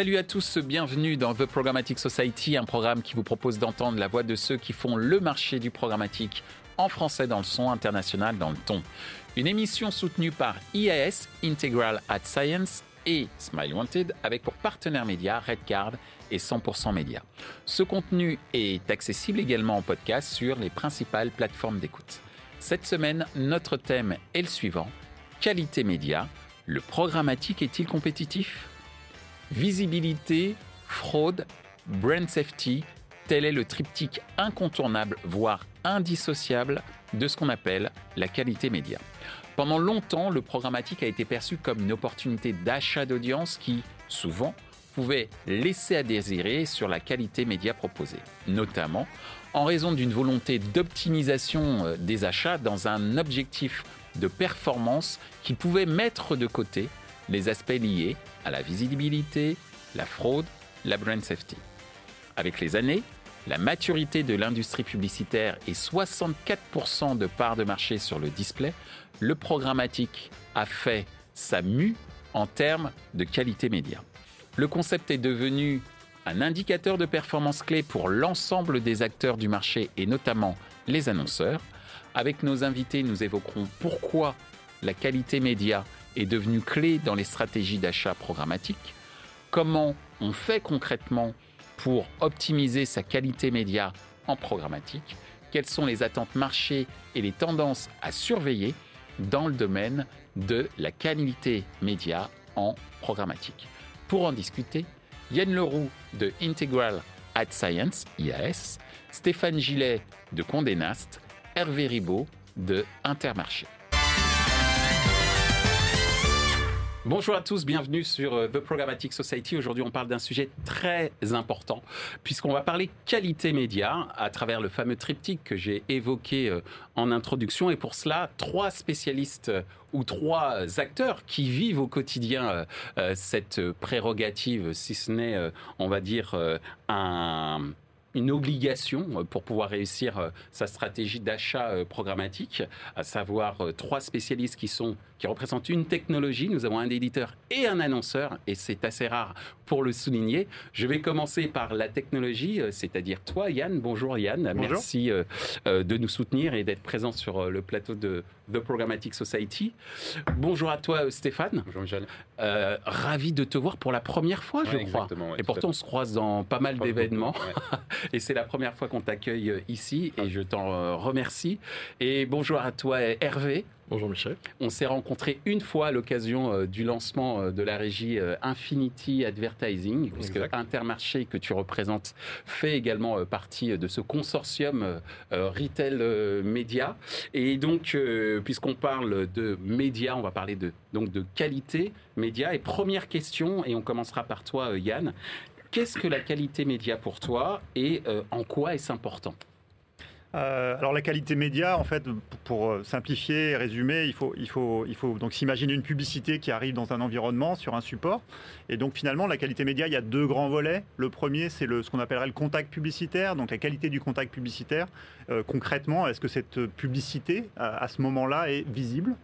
Salut à tous, bienvenue dans The Programmatic Society, un programme qui vous propose d'entendre la voix de ceux qui font le marché du programmatique en français dans le son, international dans le ton. Une émission soutenue par IAS, Integral at Science, et Smile Wanted, avec pour partenaire média Redcard et 100% Média. Ce contenu est accessible également en podcast sur les principales plateformes d'écoute. Cette semaine, notre thème est le suivant qualité média. Le programmatique est-il compétitif? Visibilité, fraude, brand safety, tel est le triptyque incontournable, voire indissociable de ce qu'on appelle la qualité média. Pendant longtemps, le programmatique a été perçu comme une opportunité d'achat d'audience qui, souvent, pouvait laisser à désirer sur la qualité média proposée, notamment en raison d'une volonté d'optimisation euh, des achats dans un objectif de performance qui pouvait mettre de côté les aspects liés à la visibilité, la fraude, la brand safety. Avec les années, la maturité de l'industrie publicitaire et 64% de parts de marché sur le display, le programmatique a fait sa mue en termes de qualité média. Le concept est devenu un indicateur de performance clé pour l'ensemble des acteurs du marché et notamment les annonceurs. Avec nos invités, nous évoquerons pourquoi la qualité média est devenue clé dans les stratégies d'achat programmatique, comment on fait concrètement pour optimiser sa qualité média en programmatique, quelles sont les attentes marché et les tendances à surveiller dans le domaine de la qualité média en programmatique? Pour en discuter, Yann Leroux de Integral Ad Science, IAS, Stéphane Gillet de Condé Nast, Hervé Ribaud de Intermarché. Bonjour à tous, bienvenue sur euh, The Programmatic Society. Aujourd'hui, on parle d'un sujet très important, puisqu'on va parler qualité média à travers le fameux triptyque que j'ai évoqué euh, en introduction. Et pour cela, trois spécialistes euh, ou trois acteurs qui vivent au quotidien cette prérogative, si ce n'est, on va dire, un une obligation euh, pour pouvoir réussir euh, sa stratégie d'achat euh, programmatique, à savoir trois spécialistes qui sont qui représentent une technologie. Nous avons un éditeur et un annonceur, et c'est assez rare pour le souligner. Je vais commencer par la technologie, c'est-à-dire toi, Yann. Bonjour Yann, merci de nous soutenir et d'être présent sur le plateau de The Programmatic Society. Bonjour à toi, Stéphane. Bonjour Michel. ravi de te voir pour la première fois, je crois. et pourtant, on se croise dans pas mal d'événements. et c'est la première fois qu'on t'accueille euh, ici et je t'en euh, remercie. Et bonjour à toi Hervé. Bonjour Michel. On s'est rencontrés une fois à l'occasion euh, du lancement de la régie Infinity Advertising, puisque Intermarché que tu représentes fait également partie de ce consortium Retail Média. Et donc, puisqu'on parle de médias, on va parler de, donc de qualité média. Et première question, et on commencera par toi Yann, Qu'est-ce que la qualité média pour toi et euh, en quoi est-ce important? Euh, alors la qualité média, en fait, pour euh, simplifier, résumer, il faut, donc s'imaginer une publicité qui arrive dans un environnement, sur un support. Et donc finalement, la qualité média, il y a deux grands volets. Le premier, c'est ce qu'on appellerait le contact publicitaire, donc la qualité du contact publicitaire. Euh, concrètement, est-ce que cette publicité, à ce moment-là, est visible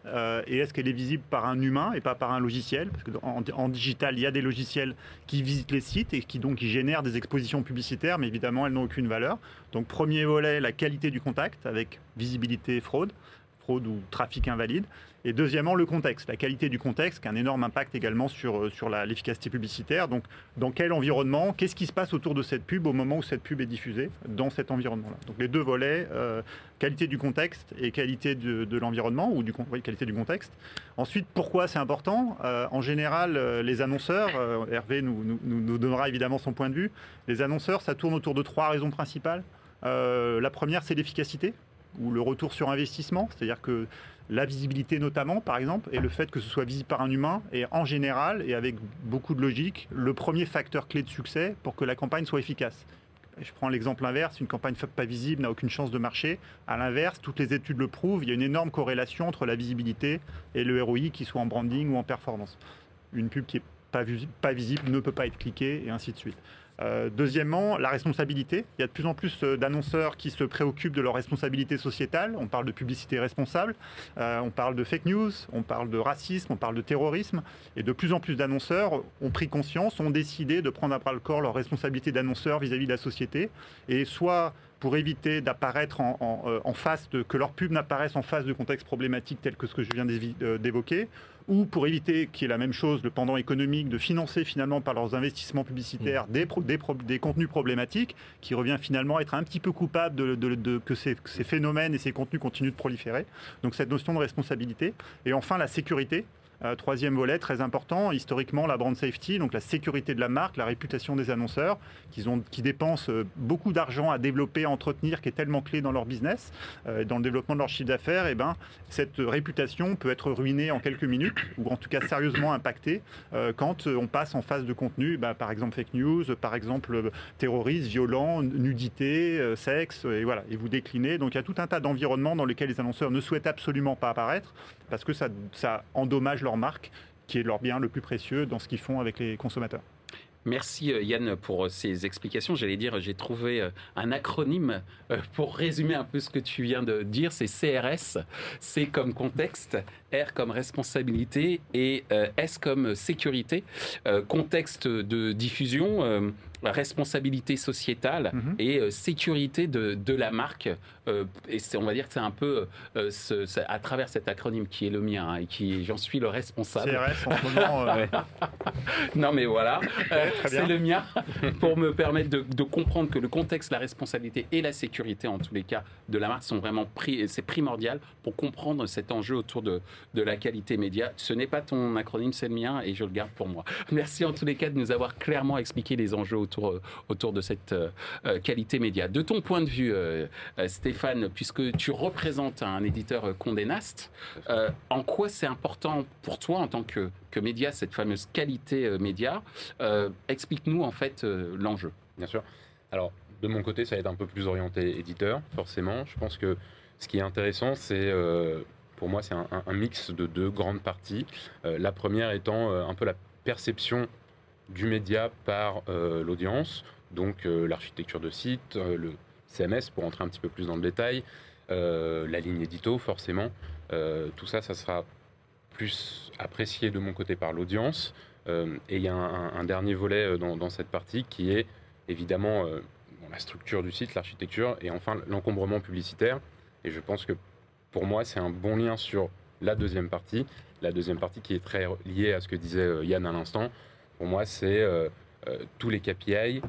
Et est-ce qu'elle est visible par un humain et pas par un logiciel? Parce qu'en en digital, il y a des logiciels qui visitent les sites et qui donc génèrent des expositions publicitaires, mais évidemment, elles n'ont aucune valeur. Donc premier volet, la qualité du contact avec visibilité fraude, fraude ou trafic invalide. Et deuxièmement, le contexte, la qualité du contexte, qui a un énorme impact également sur, euh, sur l'efficacité publicitaire. Donc, dans quel environnement, qu'est-ce qui se passe autour de cette pub au moment où cette pub est diffusée dans cet environnement-là? Donc, les deux volets, euh, qualité du contexte et qualité de, l'environnement, ou du, qualité du contexte. Ensuite, pourquoi c'est important? Euh, En général, les annonceurs, Hervé nous, nous, nous donnera évidemment son point de vue, les annonceurs, ça tourne autour de trois raisons principales. La première, c'est l'efficacité ou le retour sur investissement, c'est-à-dire que la visibilité notamment, par exemple, et le fait que ce soit visible par un humain est en général, et avec beaucoup de logique, le premier facteur clé de succès pour que la campagne soit efficace. Je prends l'exemple inverse, une campagne pas visible n'a aucune chance de marcher. À l'inverse, toutes les études le prouvent, il y a une énorme corrélation entre la visibilité et le ROI, qui soit en branding ou en performance. Une pub qui est pas visible, pas visible ne peut pas être cliquée, et ainsi de suite. Euh, deuxièmement, la responsabilité. Il y a de plus en plus euh, d'annonceurs qui se préoccupent de leur responsabilité sociétale. On parle de publicité responsable, euh, on parle de fake news, on parle de racisme, on parle de terrorisme. Et de plus en plus d'annonceurs ont pris conscience, ont décidé de prendre à bras le corps leur responsabilité d'annonceur vis-à-vis de la société. Et soit pour éviter d'apparaître en, face de, que leur pub n'apparaisse en face de contextes problématiques tels que ce que je viens d'évoquer, ou pour éviter qu'il y ait la même chose, le pendant économique, de financer finalement par leurs investissements publicitaires mmh. des, des, contenus problématiques, qui revient finalement être un petit peu coupable de, que ces, ces, phénomènes et ces contenus continuent de proliférer. Donc cette notion de responsabilité. Et enfin la sécurité. Euh, troisième volet, très important, historiquement, la brand safety, donc la sécurité de la marque, la réputation des annonceurs, qui, ont, qui dépensent euh, beaucoup d'argent à développer, à entretenir, qui est tellement clé dans leur business, euh, dans le développement de leur chiffre d'affaires, et eh ben, cette réputation peut être ruinée en quelques minutes, ou en tout cas sérieusement impactée, quand on passe en phase de contenu, bah, par exemple fake news, par exemple terrorisme, violent, nudité, sexe, et voilà, et vous déclinez. Donc il y a tout un tas d'environnements dans lesquels les annonceurs ne souhaitent absolument pas apparaître, parce que ça, ça endommage leur marque, qui est leur bien le plus précieux dans ce qu'ils font avec les consommateurs. Merci euh, Yann pour euh, ces explications. J'allais dire, j'ai trouvé euh, un acronyme pour résumer un peu ce que tu viens de dire. C'est CRS. C comme contexte, R comme responsabilité et S comme sécurité. Contexte de diffusion responsabilité sociétale mhm. et euh, sécurité de, de, la marque. Euh, et on va dire que c'est un peu euh, à travers cet acronyme qui est le mien hein, et qui j'en suis le responsable. CRS en ce moment. non mais voilà, c'est le mien pour me permettre de, de, comprendre que le contexte, la responsabilité et la sécurité en tous les cas de la marque sont vraiment pris, c'est primordial pour comprendre cet enjeu autour de, de la qualité média. Ce n'est pas ton acronyme, c'est le mien et je le garde pour moi. Merci en tous les cas de nous avoir clairement expliqué les enjeux autour, euh, autour de cette euh, euh, qualité média. De ton point de vue, Stéphane, puisque tu représentes un éditeur Condé Nast, en quoi c'est important pour toi en tant que, que média, cette fameuse qualité média Explique-nous en fait l'enjeu. Bien sûr. Alors, de mon côté, ça va être un peu plus orienté éditeur, forcément. Je pense que ce qui est intéressant, c'est pour moi, c'est un, un, mix de deux grandes parties. la première étant un peu la perception du média par euh, l'audience, donc euh, l'architecture de site, euh, le CMS pour entrer un petit peu plus dans le détail, la ligne édito forcément. tout ça, ça sera plus apprécié de mon côté par l'audience. et il y a un, dernier volet dans, cette partie qui est évidemment la structure du site, l'architecture et enfin l'encombrement publicitaire. Et je pense que pour moi, c'est un bon lien sur la deuxième partie. La deuxième partie qui est très liée à ce que disait Yann à l'instant, pour moi, c'est euh, euh, tous les KPI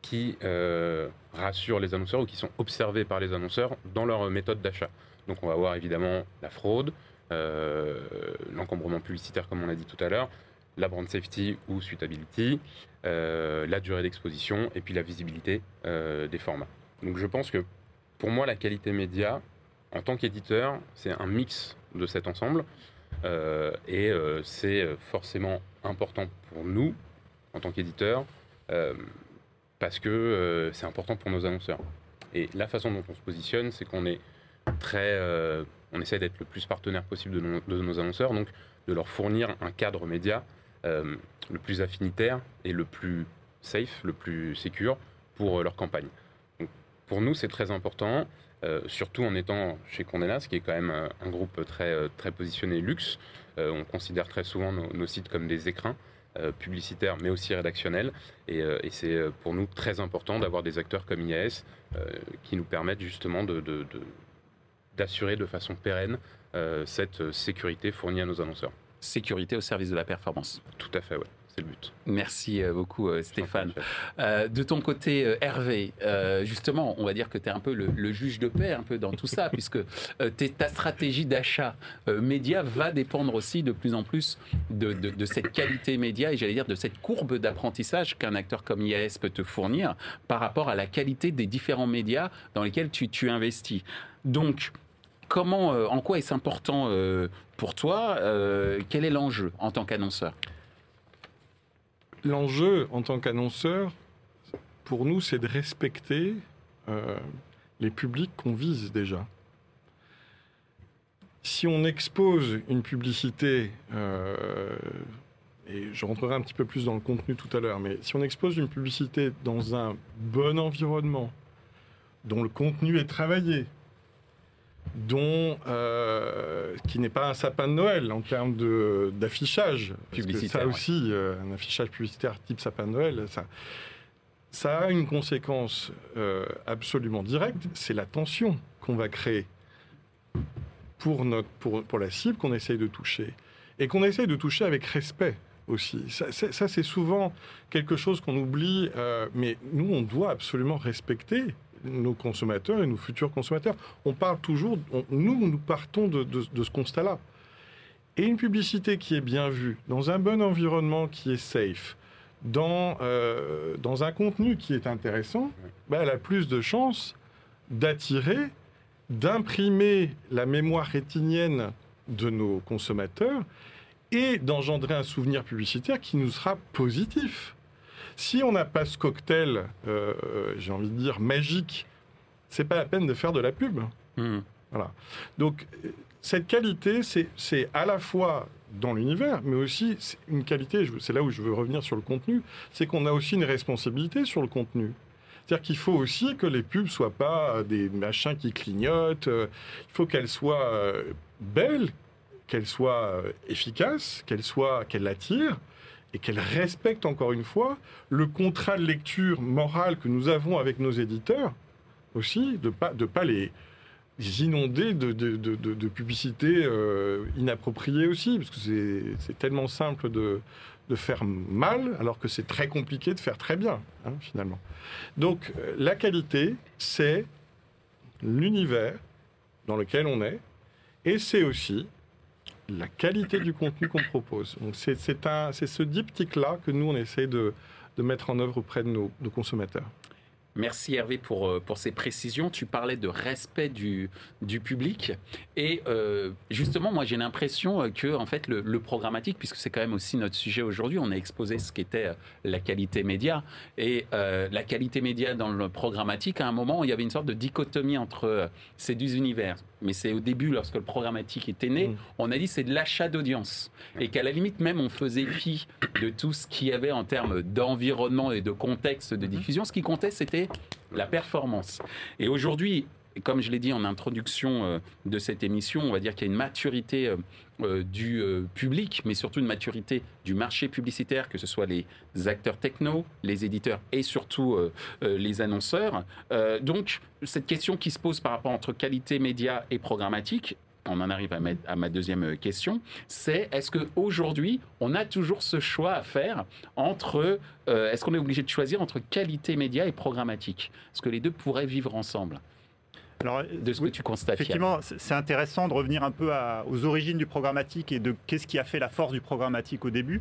qui euh, rassurent les annonceurs ou qui sont observés par les annonceurs dans leur méthode d'achat. Donc on va voir évidemment la fraude, l'encombrement publicitaire comme on l'a dit tout à l'heure, la brand safety ou suitability, la durée d'exposition et puis la visibilité des formats. Donc je pense que pour moi la qualité média, en tant qu'éditeur, c'est un mix de cet ensemble. Et c'est forcément important pour nous, en tant qu'éditeurs, parce que c'est important pour nos annonceurs. Et la façon dont on se positionne, c'est qu'on est très, on essaie d'être le plus partenaire possible de nos, annonceurs, donc de leur fournir un cadre média le plus affinitaire et le plus safe, le plus secure pour leur campagne. Pour nous, c'est très important. Euh, surtout en étant chez Condé Nast, qui est quand même euh, un groupe très, euh, très positionné luxe. on considère très souvent nos, sites comme des écrins. Publicitaires mais aussi rédactionnels. Et, c'est pour nous très important d'avoir des acteurs comme IAS qui nous permettent justement d'assurer de, de, façon pérenne cette sécurité fournie à nos annonceurs. Sécurité au service de la performance. Tout à fait, oui c'est le but. Merci euh, beaucoup euh, Stéphane. Euh, de ton côté Hervé, justement, on va dire que tu es un peu le, juge de paix un peu dans tout ça, puisque ta stratégie d'achat média va dépendre aussi de plus en plus de, cette qualité média et j'allais dire de cette courbe d'apprentissage qu'un acteur comme IAS peut te fournir par rapport à la qualité des différents médias dans lesquels tu, tu investis. Donc, comment, en quoi est-ce important pour toi Quel est l'enjeu en tant qu'annonceur? L'enjeu en tant qu'annonceur, pour nous, c'est de respecter euh, les publics qu'on vise déjà. Si on expose une publicité euh, et je rentrerai un petit peu plus dans le contenu tout à l'heure, mais si on expose une publicité dans un bon environnement, dont le contenu est travaillé, dont euh, qui n'est pas un sapin de Noël en termes d'affichage. Ça aussi, euh, un affichage publicitaire type sapin de Noël, ça, ça a une conséquence euh, absolument directe, c'est la tension qu'on va créer pour, notre, pour, pour la cible qu'on essaye de toucher. Et qu'on essaye de toucher avec respect aussi. Ça, c'est souvent quelque chose qu'on oublie, mais nous, on doit absolument respecter nos consommateurs et nos futurs consommateurs. On parle toujours, nous, nous partons de, ce constat-là. Et une publicité qui est bien vue, dans un bon environnement qui est safe, dans, euh, dans un contenu qui est intéressant, bah, elle a plus de chances d'attirer, d'imprimer la mémoire rétinienne de nos consommateurs et d'engendrer un souvenir publicitaire qui nous sera positif. Si on n'a pas ce cocktail, euh, j'ai envie de dire, magique, c'est pas la peine de faire de la pub. Hmm. Voilà. Donc, cette qualité, c'est à la fois dans l'univers, mais aussi une qualité, c'est là où je veux revenir sur le contenu, c'est qu'on a aussi une responsabilité sur le contenu. C'est-à-dire qu'il faut aussi que les pubs soient pas des machins qui clignotent, euh, il faut qu'elles soient euh, belles, qu'elles soient efficaces, qu'elles soient, qu'elles attirent, et qu'elle respecte encore une fois le contrat de lecture morale que nous avons avec nos éditeurs aussi, de pas, de pas les, inonder de, de, de, publicités euh, inappropriées aussi, parce que c'est tellement simple de, faire mal, alors que c'est très compliqué de faire très bien, hein, finalement. Donc euh, la qualité, c'est l'univers dans lequel on est, et c'est aussi la qualité du contenu qu'on propose. c'est ce diptyque-là que nous, on essaie de, mettre en œuvre auprès de nos consommateurs. Merci Hervé pour, euh, pour ces précisions. Tu parlais de respect du, du public. Et euh, justement, moi j'ai l'impression que en fait, le, programmatique, puisque c'est quand même aussi notre sujet aujourd'hui, on a exposé ce qu'était euh, la qualité média. Et la qualité média dans le programmatique, à un moment, il y avait une sorte de dichotomie entre ces deux univers. Mais c'est au début, lorsque le programmatique était né, mmh. on a dit c'est de l'achat d'audience. Et qu'à la limite, même on faisait fi de tout ce qu'il y avait en termes d'environnement et de contexte de diffusion. Ce qui comptait, c'était la performance. Et aujourd'hui, comme je l'ai dit en introduction euh, de cette émission, on va dire qu'il y a une maturité euh, euh, du public, mais surtout une maturité du marché publicitaire, que ce soit les acteurs techno, les éditeurs et surtout les annonceurs. donc, cette question qui se pose par rapport entre qualité média et programmatique, on en arrive à ma, deuxième question, c'est est-ce qu'aujourd'hui, on a toujours ce choix à faire entre, euh, est-ce qu'on est obligé de choisir entre qualité média et programmatique? Est-ce que les deux pourraient vivre ensemble? Alors, de ce que tu constates. Effectivement, c'est intéressant de revenir un peu aux origines du programmatique et de qu'est-ce qui a fait la force du programmatique au début.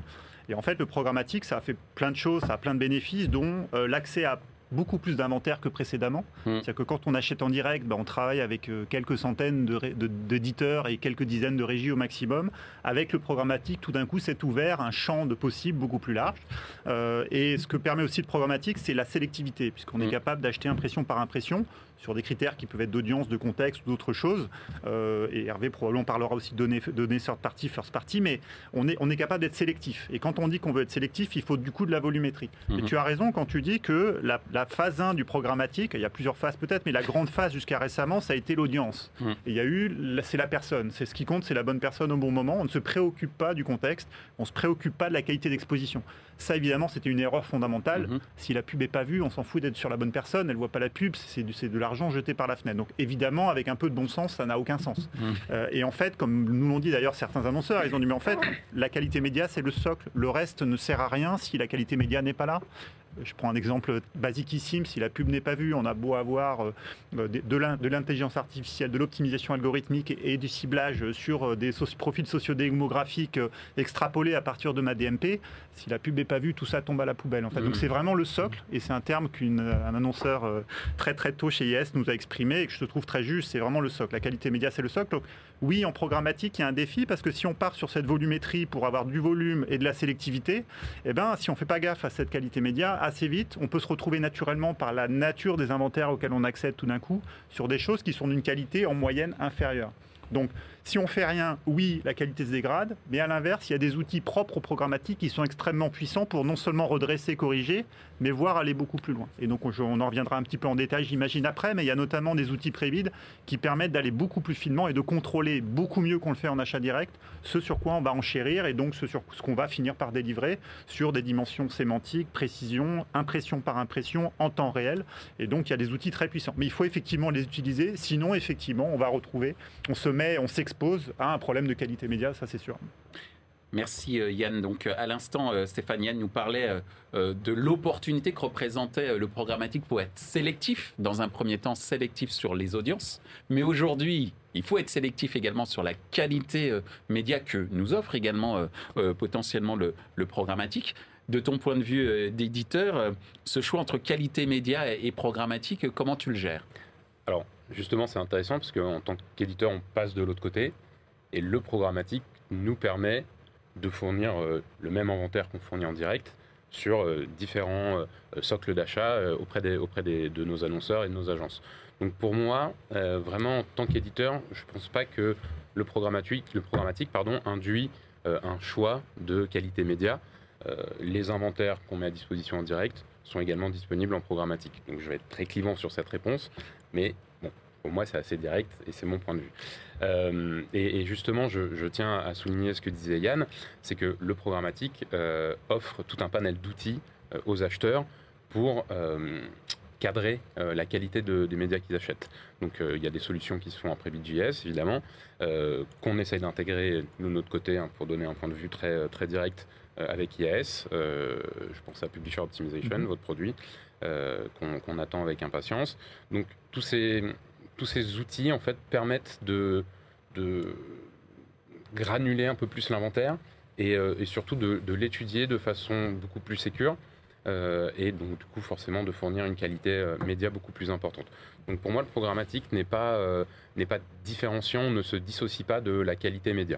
Et en fait, le programmatique, ça a fait plein de choses, ça a plein de bénéfices, dont euh, l'accès à beaucoup plus d'inventaire que précédemment. Mmh. C'est-à-dire que quand on achète en direct, ben, on travaille avec euh, quelques centaines d'éditeurs et quelques dizaines de régies au maximum. Avec le programmatique, tout d'un coup, c'est ouvert un champ de possibles beaucoup plus large. Euh, et ce que permet aussi le programmatique, c'est la sélectivité, puisqu'on est mmh. capable d'acheter impression par impression sur des critères qui peuvent être d'audience, de contexte ou d'autres choses. Euh, et Hervé probablement parlera aussi de données, données third party, first party, mais on est, on est capable d'être sélectif. Et quand on dit qu'on veut être sélectif, il faut du coup de la volumétrie. Et mmh. tu as raison quand tu dis que la, la, phase 1 du programmatique, il y a plusieurs phases peut-être, mais la grande phase jusqu'à récemment, ça a été l'audience. Mmh. Et il y a eu, c'est la personne. C'est ce qui compte, c'est la bonne personne au bon moment. On ne se préoccupe pas du contexte, on ne se préoccupe pas de la qualité d'exposition. Ça, évidemment, c'était une erreur fondamentale. Mhm. Si la pub n'est pas vue, on s'en fout d'être sur la bonne personne. Elle ne voit pas la pub, c'est de l'argent jeté par la fenêtre. Donc, évidemment, avec un peu de bon sens, ça n'a aucun sens. Mhm. Euh, et en fait, comme nous l'ont dit d'ailleurs certains annonceurs, ils ont dit mais en fait, la qualité média, c'est le socle. Le reste ne sert à rien si la qualité média n'est pas là. Je prends un exemple basiquissime, si la pub n'est pas vue, on a beau avoir euh, de l'intelligence artificielle, de l'optimisation algorithmique et du ciblage sur euh, des profils sociodémographiques euh, extrapolés à partir de ma DMP, si la pub n'est pas vue, tout ça tombe à la poubelle. En fait. Donc mmh. c'est vraiment le socle, et c'est un terme qu'un annonceur très très tôt chez IS nous a exprimé et que je trouve très juste, c'est vraiment le socle. La qualité média, c'est le socle. Donc, oui, en programmatique, il y a un défi parce que si on part sur cette volumétrie pour avoir du volume et de la sélectivité, eh ben, si on ne fait pas gaffe à cette qualité média, assez vite, on peut se retrouver naturellement par la nature des inventaires auxquels on accède tout d'un coup sur des choses qui sont d'une qualité en moyenne inférieure. Donc, si on fait rien, oui, la qualité se dégrade, mais à l'inverse, il y a des outils propres au programmatique qui sont extrêmement puissants pour non seulement redresser, corriger, mais voir aller beaucoup plus loin. Et donc, on en reviendra un petit peu en détail, j'imagine, après, mais il y a notamment des outils prévides qui permettent d'aller beaucoup plus finement et de contrôler beaucoup mieux qu'on le fait en achat direct ce sur quoi on va enchérir et donc ce sur ce qu'on va finir par délivrer sur des dimensions sémantiques, précision, impression par impression en temps réel. Et donc, il y a des outils très puissants. Mais il faut effectivement les utiliser, sinon, effectivement, on va retrouver, on se met, on s'expose expose à un problème de qualité média, ça c'est sûr. Merci euh, Yann. Donc euh, à l'instant, euh, Stéphane Yann nous parlait de l'opportunité que représentait le programmatique pour être sélectif, dans un premier temps sélectif sur les audiences, mais aujourd'hui, il faut être sélectif également sur la qualité média que nous offre également potentiellement le, le, programmatique. De ton point de vue d'éditeur, ce choix entre qualité média et programmatique, comment tu le gères? Alors, justement, c'est intéressant parce qu'en tant qu'éditeur, on passe de l'autre côté et le programmatique nous permet de fournir euh, le même inventaire qu'on fournit en direct sur euh, différents euh, socles d'achat auprès, auprès de nos annonceurs et de nos agences. Donc pour moi, vraiment en tant qu'éditeur, je ne pense pas que le programmatique, le programmatique pardon, induit un choix de qualité média. les inventaires qu'on met à disposition en direct sont également disponibles en programmatique. Donc je vais être très clivant sur cette réponse, mais pour moi, c'est assez direct et c'est mon point de vue. Euh, et, justement, je, tiens à souligner ce que disait Yann, c'est que le programmatique euh, offre tout un panel d'outils euh, aux acheteurs pour cadrer la qualité des médias qu'ils achètent. Donc il y a des solutions qui se font en JS, évidemment, qu'on essaye d'intégrer de notre côté hein, pour donner un point de vue très, très direct avec IAS. je pense à Publisher Optimization, mm-hmm. votre produit, qu'on attend avec impatience. Donc tous ces tous ces outils en fait permettent de, granuler un peu plus l'inventaire et, euh, surtout de, l'étudier de façon beaucoup plus sécure. Euh, et donc du coup forcément de fournir une qualité euh, média beaucoup plus importante. Donc pour moi le programmatique n'est pas, n'est pas différenciant, ne se dissocie pas de la qualité média.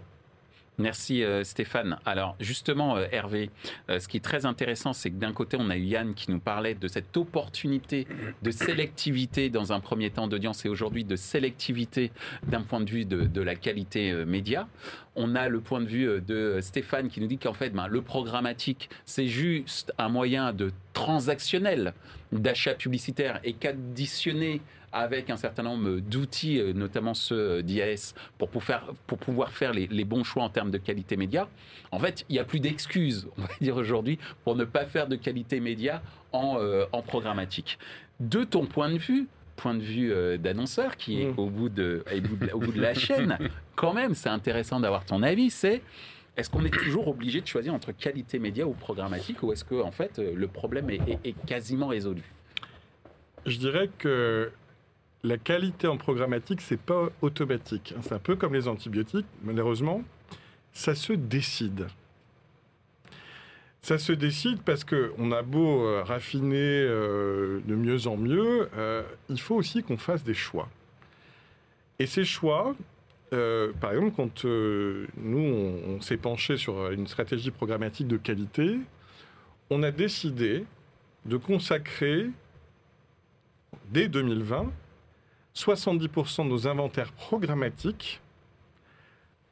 Merci euh, Stéphane. Alors justement euh, Hervé, euh, ce qui est très intéressant, c'est que d'un côté on a eu Yann qui nous parlait de cette opportunité de sélectivité dans un premier temps d'audience et aujourd'hui de sélectivité d'un point de vue de, la qualité média. On a le point de vue de Stéphane qui nous dit qu'en fait ben, le programmatique c'est juste un moyen de transactionnel d'achat publicitaire et qu'additionner avec un certain nombre d'outils, euh, notamment ceux d'IAS, pour, pour pouvoir faire les, bons choix en termes de qualité média. En fait, il n'y a plus d'excuses, on va dire aujourd'hui, pour ne pas faire de qualité média en, euh, en programmatique. De ton point de vue, point de vue euh, d'annonceur qui est mmh. au, bout de, au bout de la chaîne, quand même, c'est intéressant d'avoir ton avis, c'est est-ce qu'on est toujours obligé de choisir entre qualité média ou programmatique ou est-ce que en fait le problème est, est quasiment résolu? Je dirais que la qualité en programmatique, c'est pas automatique. C'est un peu comme les antibiotiques, malheureusement, ça se décide. Ça se décide parce qu'on a beau euh, raffiner euh, de mieux en mieux, euh, il faut aussi qu'on fasse des choix. Et ces choix, par exemple, quand nous, on s'est penché sur une stratégie programmatique de qualité, on a décidé de consacrer, dès 2020, 70% de nos inventaires programmatiques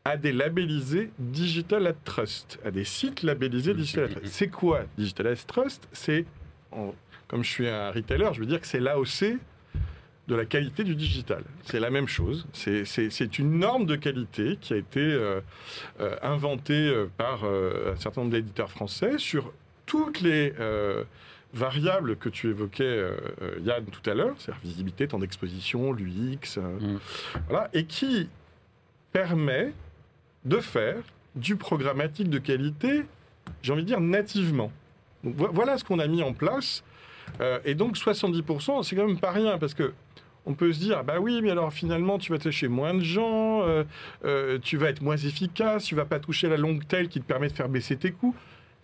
à des labellisés Digital at Trust, à des sites labellisés Digital at Trust. C'est quoi Digital at Trust? C'est, comme je suis un retailer, je veux dire que c'est l'AOC de la qualité du digital. C'est la même chose. C'est une norme de qualité qui a été euh, euh, inventée euh, par un certain nombre d'éditeurs français sur toutes les variables que tu évoquais, euh, euh, Yann, tout à l'heure, c'est-à-dire visibilité, temps d'exposition, l'UX, euh, mm. voilà, et qui permet de faire du programmatique de qualité, j'ai envie de dire nativement. voilà ce qu'on a mis en place. et donc 70%, c'est quand même pas rien, parce que on peut se dire, bah oui, mais alors finalement, tu vas toucher moins de gens, tu vas être moins efficace, tu vas pas toucher la longue tail qui te permet de faire baisser tes coûts.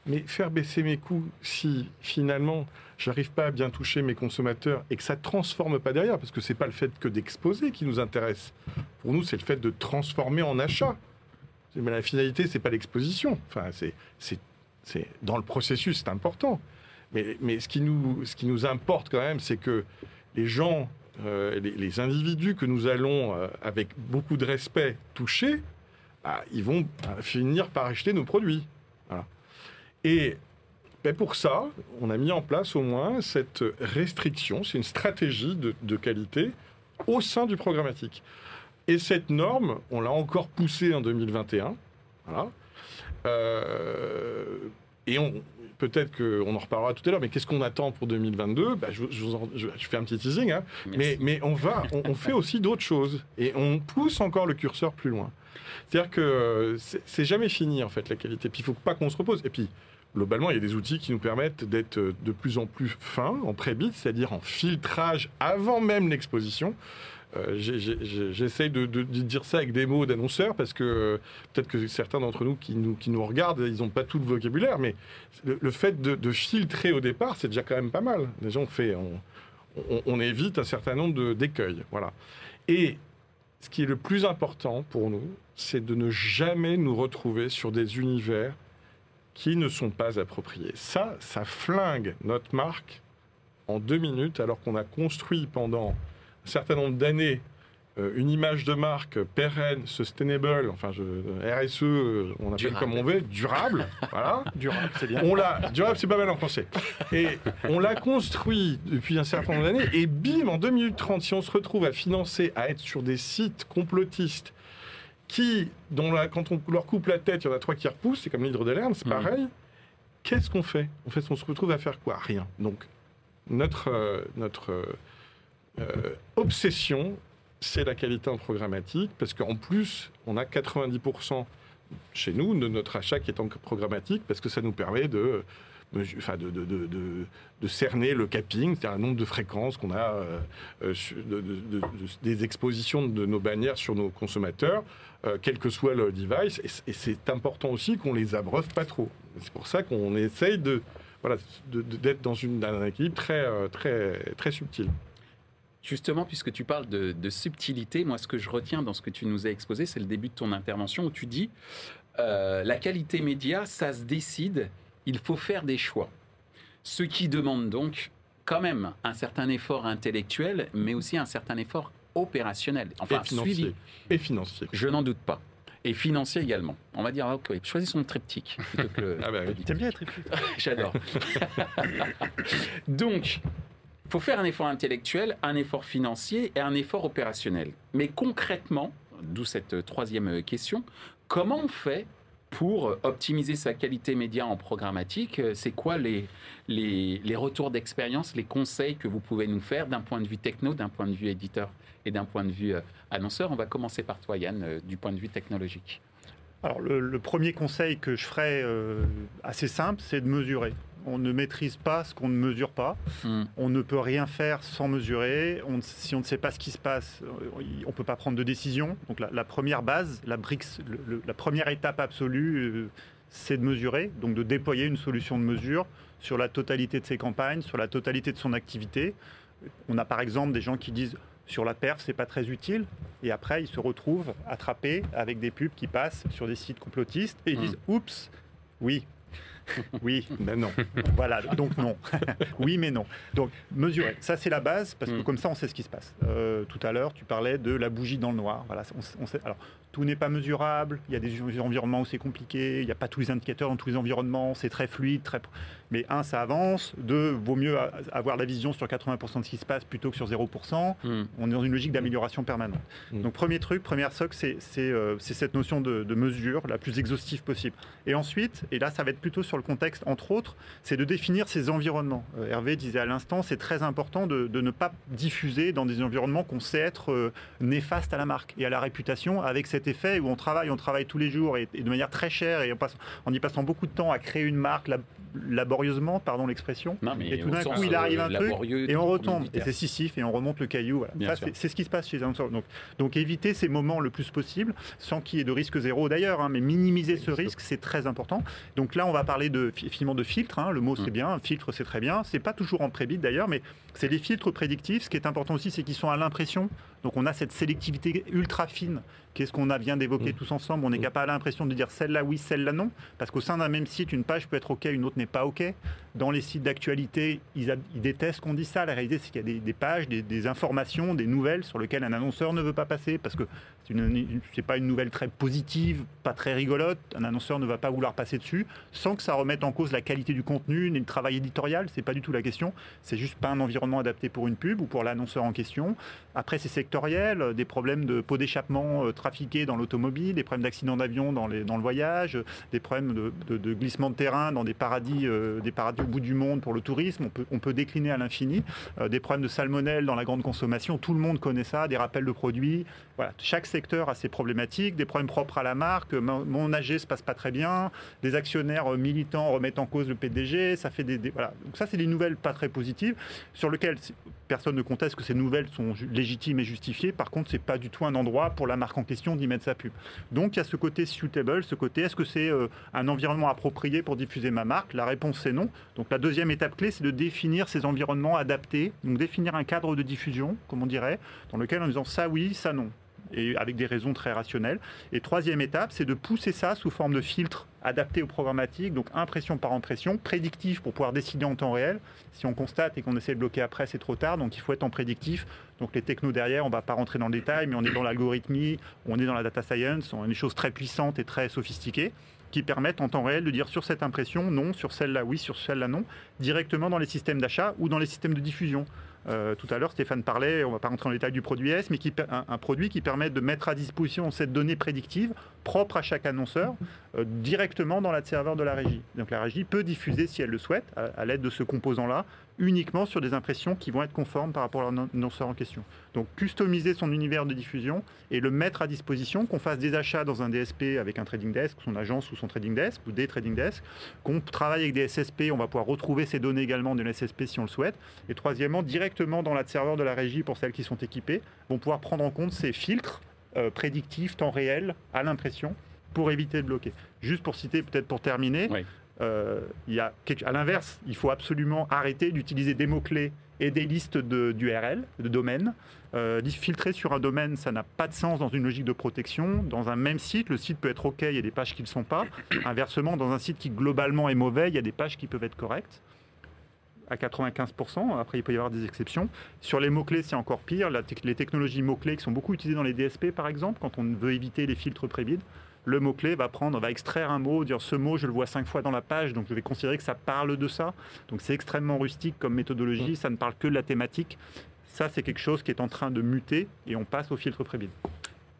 Mais faire baisser mes coûts, si finalement j'arrive pas à bien toucher mes consommateurs et que ça transforme pas derrière, parce que c'est pas le fait que d'exposer qui nous intéresse. Pour nous, c'est le fait de transformer en achat. Mais la finalité, c'est pas l'exposition. Enfin, c'est, c'est, dans le processus, c'est important. Mais, mais ce, qui nous, ce qui nous importe quand même, c'est que les gens euh, les, individus que nous allons, euh, avec beaucoup de respect, toucher, bah, ils vont euh, finir par acheter nos produits. Et ben, pour ça, on a mis en place au moins cette restriction, c'est une stratégie de, qualité au sein du programmatique. Et cette norme, on l'a encore poussée en 2021. Voilà. et on, peut-être qu'on en reparlera tout à l'heure, mais qu'est-ce qu'on attend pour 2022 bah, je, fais un petit teasing, hein. mais, mais, on, va, on, fait aussi d'autres choses et on pousse encore le curseur plus loin. C'est-à-dire que c'est jamais fini en fait la qualité. Puis il faut pas qu'on se repose. Et puis globalement, il y a des outils qui nous permettent d'être de plus en plus fins en pré-bit, c'est-à-dire en filtrage avant même l'exposition. Euh, j'essaye de, dire ça avec des mots d'annonceur parce que euh, peut-être que certains d'entre nous qui, nous qui nous regardent, ils n'ont pas tout le vocabulaire, mais le, fait de, filtrer au départ, c'est déjà quand même pas mal. Déjà, on, fait, on, évite un certain nombre d'écueils. Voilà. Et ce qui est le plus important pour nous, c'est de ne jamais nous retrouver sur des univers qui ne sont pas appropriés. Ça, ça flingue notre marque en deux minutes alors qu'on a construit pendant certain nombre d'années euh, une image de marque pérenne, sustainable, enfin je, RSE, euh, on appelle comme on veut, durable, voilà. Durable, c'est bien. On l'a, durable, c'est pas mal en français. Et on l'a construit depuis un certain nombre d'années, et bim, en 2030, si on se retrouve à financer, à être sur des sites complotistes qui, dont quand on leur coupe la tête, il y en a trois qui repoussent, c'est comme l'hydre de l'herbe, c'est mmh. pareil. Qu'est-ce qu'on fait? En fait, on se retrouve à faire quoi? Rien. Donc, notre, euh, notre euh, obsession, c'est la qualité en programmatique, parce qu'en plus, on a 90% chez nous de notre achat qui est en programmatique, parce que ça nous permet de, cerner le capping, c'est-à-dire un nombre de fréquences qu'on a, euh, euh, des expositions de nos bannières sur nos consommateurs, quel que soit le device, et, c'est important aussi qu'on les abreuve pas trop. C'est pour ça qu'on essaye de d'être dans un équilibre très, très, très subtil. Justement, puisque tu parles de, subtilité, moi, ce que je retiens dans ce que tu nous as exposé, c'est le début de ton intervention où tu dis euh, la qualité média, ça se décide, il faut faire des choix. Ce qui demande donc quand même un certain effort intellectuel, mais aussi un certain effort opérationnel. Enfin, et financier. Suivi. Et financier. Je n'en doute pas. Et financier également. On va dire, ok, choisis son triptyque plutôt que le. ah bah oui. T'aimes bien le triptyque J'adore. Donc, il faut faire un effort intellectuel, un effort financier et un effort opérationnel. Mais concrètement, d'où cette troisième question, comment on fait pour optimiser sa qualité média en programmatique C'est quoi les, les, retours d'expérience, les conseils que vous pouvez nous faire d'un point de vue techno, d'un point de vue éditeur et d'un point de vue euh, annonceur? On va commencer par toi, Yann, euh, du point de vue technologique. Alors, le, premier conseil que je ferais euh, assez simple, c'est de mesurer on ne maîtrise pas ce qu'on ne mesure pas. Hmm. On ne peut rien faire sans mesurer. si on ne sait pas ce qui se passe, on ne peut pas prendre de décision. Donc la, première base, la la première étape absolue, euh, c'est de mesurer, donc de déployer une solution de mesure sur la totalité de ses campagnes, sur la totalité de son activité. On a par exemple des gens qui disent sur la perf, c'est pas très utile. Et après, ils se retrouvent attrapés avec des pubs qui passent sur des sites complotistes et ils hmm. disent Oups, oui, oui, mais non. Voilà, donc non. oui, mais non. Donc, mesurer. Ça, c'est la base, parce que mm. comme ça, on sait ce qui se passe. Euh, tout à l'heure, tu parlais de la bougie dans le noir. Voilà, on, sait, alors, tout n'est pas mesurable. Il y a des environnements où c'est compliqué. Il n'y a pas tous les indicateurs dans tous les environnements. C'est très fluide. Très... Mais un, ça avance. Deux, vaut mieux avoir la vision sur 80% de ce qui se passe plutôt que sur 0%. Hmm. On est dans une logique d'amélioration permanente. Hmm. Donc, premier truc, première socle, euh, c'est cette notion de, mesure la plus exhaustive possible. Et ensuite, et là, ça va être plutôt sur le contexte, entre autres, c'est de définir ces environnements. Euh, Hervé disait à l'instant, c'est très important de, ne pas diffuser dans des environnements qu'on sait être euh, néfastes à la marque et à la réputation avec cette effet où on travaille, on travaille tous les jours et, de manière très chère et en y passant beaucoup de temps à créer une marque laborieusement, pardon l'expression. Et tout d'un coup, il arrive un truc et on retombe. Et c'est sissif et on remonte le caillou. C'est ce qui se passe chez un donc, donc éviter ces moments le plus possible sans qu'il y ait de risque zéro d'ailleurs, hein, mais minimiser ce risque, c'est très important. Donc là, on va parler de, finalement de filtre. Hein. le mot, c'est mm. bien. Filtre, c'est très bien. C'est pas toujours en prébit d'ailleurs, mais c'est les filtres prédictifs. Ce qui est important aussi, c'est qu'ils sont à l'impression Donc on a cette sélectivité ultra fine Qu'est-ce qu'on a vient d'évoquer mm. tous ensemble On n'est mm. pas l'impression de dire celle-là oui, celle-là non, parce qu'au sein d'un même site, une page peut être OK, une autre n'est pas OK. Dans les sites d'actualité, ils, détestent qu'on dise ça. La réalité, c'est qu'il y a des, pages, des, informations, des nouvelles sur lesquelles un annonceur ne veut pas passer, parce que ce n'est pas une nouvelle très positive, pas très rigolote. Un annonceur ne va pas vouloir passer dessus, sans que ça remette en cause la qualité du contenu, ni le travail éditorial. C'est pas du tout la question. C'est juste pas un environnement adapté pour une pub ou pour l'annonceur en question. Après, c'est sectoriel, des problèmes de pot d'échappement euh, trafiqués dans l'automobile, des problèmes d'accidents d'avion dans, le voyage, des problèmes de, glissement de terrain dans des paradis, euh, des paradis au bout du monde pour le tourisme. On peut, décliner à l'infini. Euh, des problèmes de salmonelle dans la grande consommation, tout le monde connaît ça, des rappels de produits. Chaque secteur a ses problématiques, des problèmes propres à la marque. Mon AG se passe pas très bien, des actionnaires militants remettent en cause le PDG. Ça fait des, voilà. Donc ça, c'est des nouvelles pas très positives sur lesquelles personne ne conteste que ces nouvelles sont légitimes et justifiées. Par contre, c'est pas du tout un endroit pour la marque en question d'y mettre sa pub. Donc il y a ce côté suitable, ce côté est-ce que c'est euh, un environnement approprié pour diffuser ma marque? La réponse c'est non. Donc la deuxième étape clé, c'est de définir ces environnements adaptés, donc définir un cadre de diffusion, comme on dirait, dans lequel en disant ça oui, ça non et avec des raisons très rationnelles. Et troisième étape, c'est de pousser ça sous forme de filtre adapté au programmatique, donc impression par impression, prédictif pour pouvoir décider en temps réel. Si on constate et qu'on essaie de bloquer après, c'est trop tard, donc il faut être en prédictif. Donc les technos derrière, on ne va pas rentrer dans le détail, mais on est dans l'algorithmie, on est dans la data science, on a des choses très puissantes et très sophistiquées qui permettent en temps réel de dire sur cette impression non, sur celle-là oui, sur celle-là non, directement dans les systèmes d'achat ou dans les systèmes de diffusion. Euh, tout à l'heure, Stéphane parlait, on ne va pas rentrer dans les détails du produit S, mais un, produit qui permet de mettre à disposition cette donnée prédictive propre à chaque annonceur euh, directement dans la serveur de la régie. Donc la régie peut diffuser, si elle le souhaite, à l'aide de ce composant-là, uniquement sur des impressions qui vont être conformes par rapport à l'annonceur en question. Donc customiser son univers de diffusion et le mettre à disposition, qu'on fasse des achats dans un DSP avec un trading desk, son agence ou son trading desk, ou des trading desks, qu'on travaille avec des SSP, on va pouvoir retrouver ces données également de l'SSP si on le souhaite. Et troisièmement, directement dans la serveur de la régie pour celles qui sont équipées, vont pouvoir prendre en compte ces filtres euh, prédictifs, temps réel, à l'impression, pour éviter de bloquer. Juste pour citer, peut-être pour terminer, euh, y a à l'inverse, il faut absolument arrêter d'utiliser des mots-clés et des listes d'URL, de, de domaines. Euh, filtrer sur un domaine, ça n'a pas de sens dans une logique de protection. Dans un même site, le site peut être OK, il y a des pages qui ne le sont pas. Inversement, dans un site qui globalement est mauvais, il y a des pages qui peuvent être correctes à 95%. Après, il peut y avoir des exceptions. Sur les mots-clés, c'est encore pire. les technologies mots-clés qui sont beaucoup utilisées dans les DSP, par exemple, quand on veut éviter les filtres prébides le mot-clé va prendre, va extraire un mot, dire ce mot, je le vois cinq fois dans la page, donc je vais considérer que ça parle de ça. Donc c'est extrêmement rustique comme méthodologie, mm. ça ne parle que de la thématique. Ça, c'est quelque chose qui est en train de muter et on passe au filtre prébide.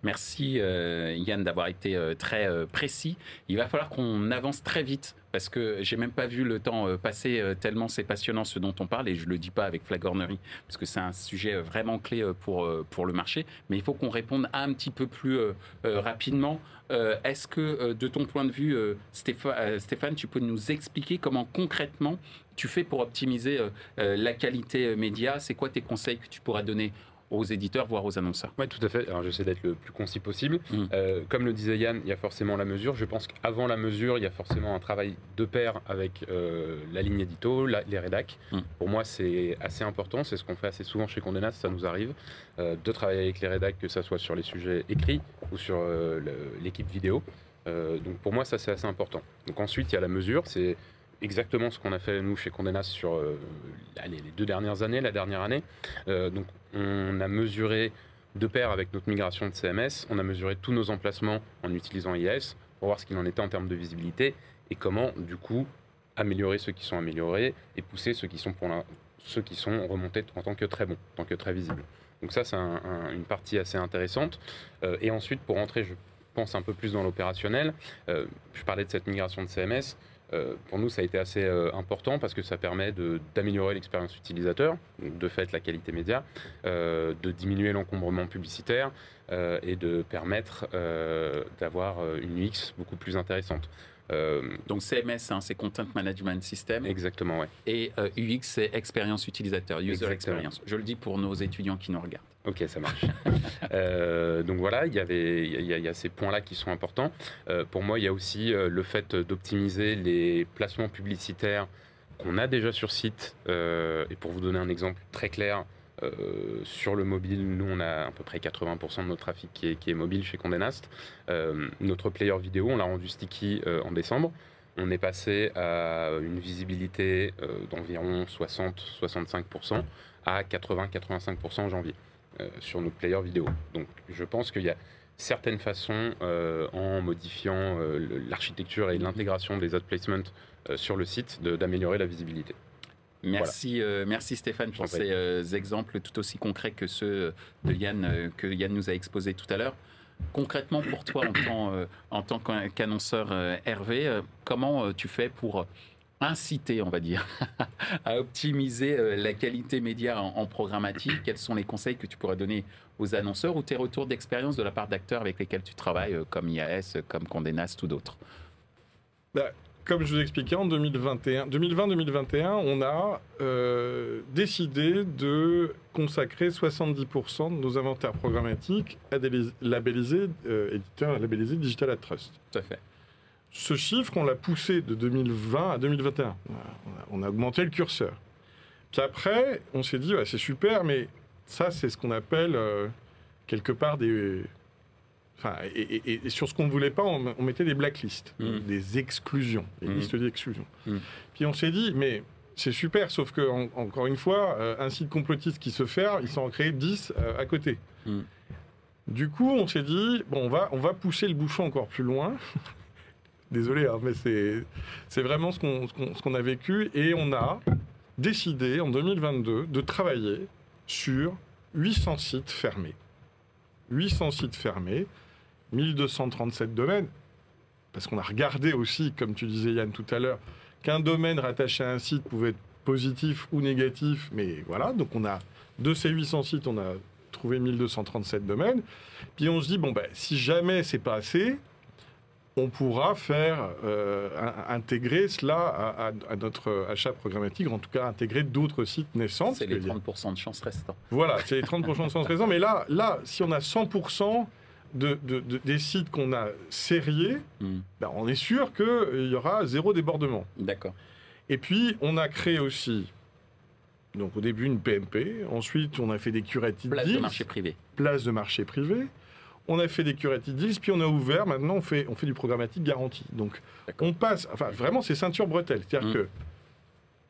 Merci euh, Yann d'avoir été euh, très euh, précis. Il va falloir qu'on avance très vite parce que j'ai même pas vu le temps passer tellement c'est passionnant ce dont on parle et je le dis pas avec flagornerie parce que c'est un sujet vraiment clé pour, pour le marché. Mais il faut qu'on réponde un petit peu plus rapidement. Est-ce que de ton point de vue, Stéphane, Stéphane, tu peux nous expliquer comment concrètement tu fais pour optimiser la qualité média? C'est quoi tes conseils que tu pourras donner aux éditeurs, voire aux annonceurs. Oui, tout à fait. Alors, j'essaie d'être le plus concis possible. Mm. Euh, comme le disait Yann, il y a forcément la mesure. Je pense qu'avant la mesure, il y a forcément un travail de pair avec euh, la ligne édito, les rédacs. Mm. Pour moi, c'est assez important. C'est ce qu'on fait assez souvent chez Condé ça nous arrive, euh, de travailler avec les rédacs, que ce soit sur les sujets écrits ou sur l'équipe vidéo. donc, pour moi, ça, c'est assez important. Donc, ensuite, il y a la mesure. C'est exactement ce qu'on a fait nous chez Condé sur les deux dernières années, la dernière année. donc on a mesuré de pair avec notre migration de CMS, on a mesuré tous nos emplacements en utilisant IS pour voir ce qu'il en était en termes de visibilité et comment, du coup, améliorer ceux qui sont améliorés et pousser ceux qui sont, pour ceux qui sont remontés en tant que très bons, en tant que très visibles. Donc ça, c'est une partie assez intéressante. Euh, et ensuite, pour rentrer, je pense, un peu plus dans l'opérationnel, euh, je parlais de cette migration de CMS. Euh, pour nous, ça a été assez euh, important parce que ça permet d'améliorer l'expérience utilisateur, de fait la qualité média, euh, de diminuer l'encombrement publicitaire et de permettre d'avoir une UX beaucoup plus intéressante. Donc CMS, hein, c'est Content Management System. Exactement, oui. Et UX, c'est expérience utilisateur, User Experience. Je le dis pour nos étudiants qui nous regardent. Ok, ça marche. Euh, donc voilà, il y avait, il y, a ces points-là qui sont importants. Euh, pour moi, il y a aussi euh, le fait d'optimiser les placements publicitaires qu'on a déjà sur site. et pour vous donner un exemple très clair, sur le mobile, nous, on a à peu près 80% de notre trafic qui est, mobile chez Condé Nast. Notre player vidéo, on l'a rendu sticky en décembre. On est passé à une visibilité d'environ 60-65% à 80-85% en janvier sur notre player vidéo. Donc, je pense qu'il y a certaines façons, en modifiant l'architecture et l'intégration des ad placements sur le site, d'améliorer la visibilité. Merci, euh, merci Stéphane pour ces euh, exemples tout aussi concrets que ceux de Yann, euh, que Yann nous a exposés tout à l'heure. Concrètement, pour toi, en tant, en tant qu'annonceur Hervé, comment tu fais pour inciter, on va dire, à optimiser la qualité média en, programmatique Quels sont les conseils que tu pourrais donner aux annonceurs ou tes retours d'expérience de la part d'acteurs avec lesquels tu travailles, comme IAS, comme Condé Nast ou d'autres? Bah, comme je vous expliquais, en 2020-2021, on a euh, décidé de consacrer 70% de nos inventaires programmatiques à des labellisés, euh, éditeurs labellisés Digital Trust. Tout à fait. Ce chiffre, on l'a poussé de 2020 à 2021. On a, augmenté le curseur. Puis après, on s'est dit, c'est super, mais ça, c'est ce qu'on appelle euh, quelque part des Enfin, et, sur ce qu'on ne voulait pas, on, mettait des blacklists, mm. des exclusions, des mm. listes d'exclusions. Mm. Puis on s'est dit, mais c'est super, sauf que, encore une fois, euh, un site complotiste qui se fait, ils s'en créent 10 euh, à côté. Du coup, on s'est dit, bon, on va, on va pousser le bouchon encore plus loin. Désolé, hein, mais c'est vraiment ce qu'on a vécu. Et on a décidé, en 2022, de travailler sur 800 sites fermés. 800 sites fermés 1237 domaines, parce qu'on a regardé aussi, comme tu disais Yann tout à l'heure, qu'un domaine rattaché à un site pouvait être positif ou négatif, mais voilà, donc on a, de ces 800 sites, on a trouvé 1237 domaines, puis on se dit, bon, ben, si jamais c'est pas assez, on pourra faire euh, intégrer cela à, notre achat programmatique, en tout cas intégrer d'autres sites naissants. C'est les 30% de chance restants. Voilà, c'est les 30% de chance restants. Mais là, là, si on a 100%, de, des sites qu'on a sériés, hmm. ben on est sûr qu'il y aura zéro débordement. D'accord. Et puis, on a créé aussi, donc au début, une PMP. Ensuite, on a fait des curated Place de marché privé. Place de marché privé. On a fait des curated deals, puis on a ouvert. Maintenant, on fait, on fait du programmatique garanti. Donc, on passe, enfin, vraiment, c'est ceinture bretelle. C'est-à-dire hmm. que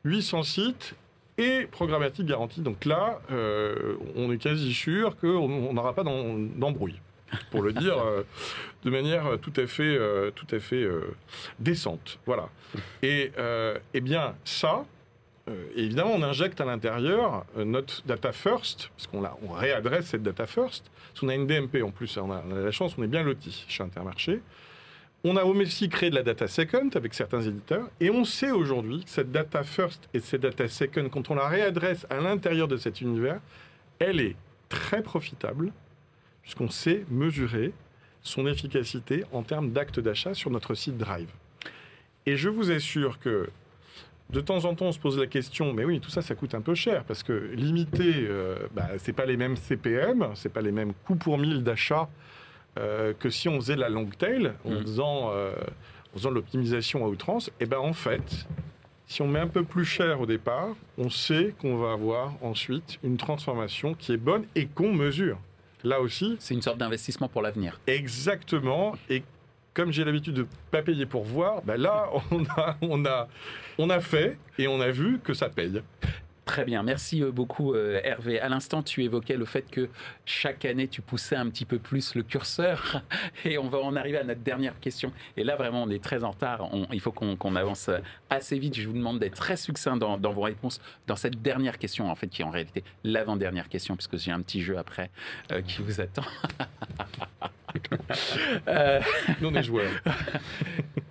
800 sites et programmatique garanti. Donc là, euh, on est quasi sûr qu'on n'aura pas d'embrouille pour le dire euh, de manière tout à fait, euh, tout à fait décente. Voilà. Et eh bien, ça, évidemment, on injecte à l'intérieur notre data first, parce qu'on on réadresse cette data first, parce qu'on a une DMP en plus, on a, on a la chance, on est bien loti chez Intermarché. On a aussi créé de la data second avec certains éditeurs, et on sait aujourd'hui que cette data first et cette data second, quand on la réadresse à l'intérieur de cet univers, elle est très profitable, puisqu'on sait mesurer son efficacité en termes d'actes d'achat sur notre site Drive. Et je vous assure que de temps en temps, on se pose la question, mais oui, tout ça, ça coûte un peu cher, parce que limiter, euh, bah, c'est pas les mêmes CPM, c'est pas les mêmes coûts pour mille d'achat euh, que si on faisait la long tail, en mmh. faisant, euh, faisant l'optimisation à outrance. Et ben en fait, si on met un peu plus cher au départ, on sait qu'on va avoir ensuite une transformation qui est bonne et qu'on mesure là aussi. C'est une sorte d'investissement pour l'avenir. Exactement. Et comme j'ai l'habitude de pas payer pour voir, ben là, on a, on, a, on a fait et on a vu que ça paye. Très bien, merci euh, beaucoup euh, Hervé. À l'instant, tu évoquais le fait que chaque année, tu poussais un petit peu plus le curseur. Et on va en arriver à notre dernière question. Et là, vraiment, on est très en retard. il faut qu'on avance assez vite. Je vous demande d'être très succinct dans, vos réponses dans cette dernière question, en fait, qui est en réalité l'avant-dernière question, puisque j'ai un petit jeu après euh, qui vous attend. Nous, on est joueurs.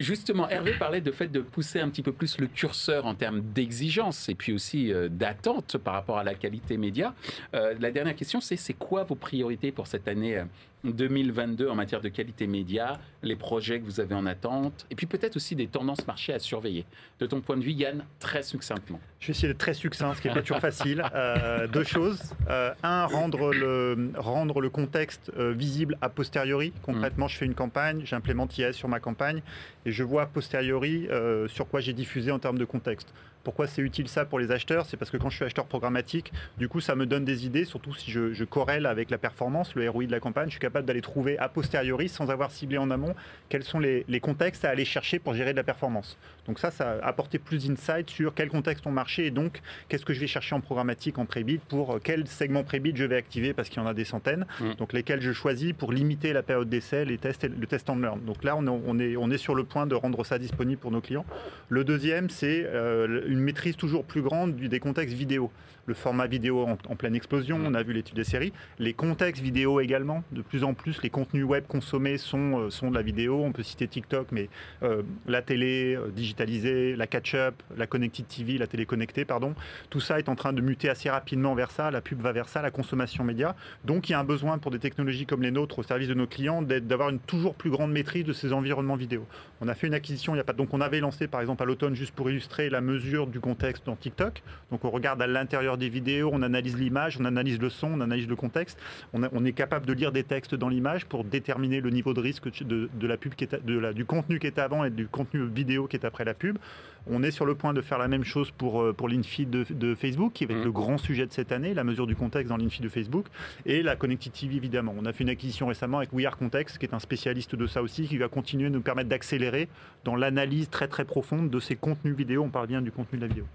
Justement, Hervé parlait de fait de pousser un petit peu plus le curseur en termes d'exigence et puis aussi euh, d'attente par rapport à la qualité média. Euh, la dernière question, c'est c'est quoi vos priorités pour cette année euh, 2022 en matière de qualité média, les projets que vous avez en attente, et puis peut-être aussi des tendances marché à surveiller. De ton point de vue, Yann, très succinctement. Je vais essayer d'être très succinct, ce qui n'est pas toujours facile. Euh, deux choses. Euh, un, rendre le, rendre le contexte euh, visible a posteriori. Concrètement, je fais une campagne, j'implémente IS sur ma campagne, et je vois a posteriori sur quoi j'ai diffusé en termes de contexte. Pourquoi c'est utile ça pour les acheteurs? C'est parce que quand je suis acheteur programmatique, du coup, ça me donne des idées, surtout si je, je corrèle avec la performance, le ROI de la campagne. Je suis capable d'aller trouver a posteriori, sans avoir ciblé en amont, quels sont les, les contextes à aller chercher pour gérer de la performance. Donc ça, ça a apporté plus d'insight sur quel contexte ont marché et donc qu'est-ce que je vais chercher en programmatique, en pré-bid, pour euh, quel segment pré-bid je vais activer parce qu'il y en a des centaines. Mm. Donc lesquels je choisis pour limiter la période d'essai, les tests, et le test and learn. Donc là, on est, on est, on est sur le point de rendre ça disponible pour nos clients. Le deuxième, c'est euh, une maîtrise toujours plus grande des contextes vidéo. Le format vidéo en, en pleine explosion, Mm. on a vu l'étude des séries. Les contextes vidéo également, de plus en plus, les contenus web consommés sont, euh, sont de la vidéo. On peut citer TikTok, mais euh, la télé euh, digitalisée, la catch-up, la connected TV, la télé connectée, pardon. Tout ça est en train de muter assez rapidement vers ça. La pub va vers ça, la consommation média. Donc il y a un besoin pour des technologies comme les nôtres au service de nos clients d'avoir une toujours plus grande maîtrise de ces environnements vidéo. On a fait une acquisition il y a pas donc on avait lancé par exemple à l'automne juste pour illustrer la mesure du contexte dans TikTok. Donc on regarde à l'intérieur des vidéos, on analyse l'image, on analyse le son, on analyse le contexte. On, a- on est capable de lire des textes dans l'image pour déterminer le niveau de risque de, de la pub qui est à- de la- du contenu qui est avant et du contenu vidéo qui est après la pub. On est sur le point de faire la même chose pour, euh, pour l'infeed de, de Facebook, qui va être Mhm. le grand sujet de cette année, la mesure du contexte dans l'infeed de Facebook, et la Connected TV évidemment. On a fait une acquisition récemment avec We Are Context, qui est un spécialiste de ça aussi, qui va continuer à nous permettre d'accélérer dans l'analyse très très profonde de ces contenus vidéo. On parle bien du contenu de la vidéo.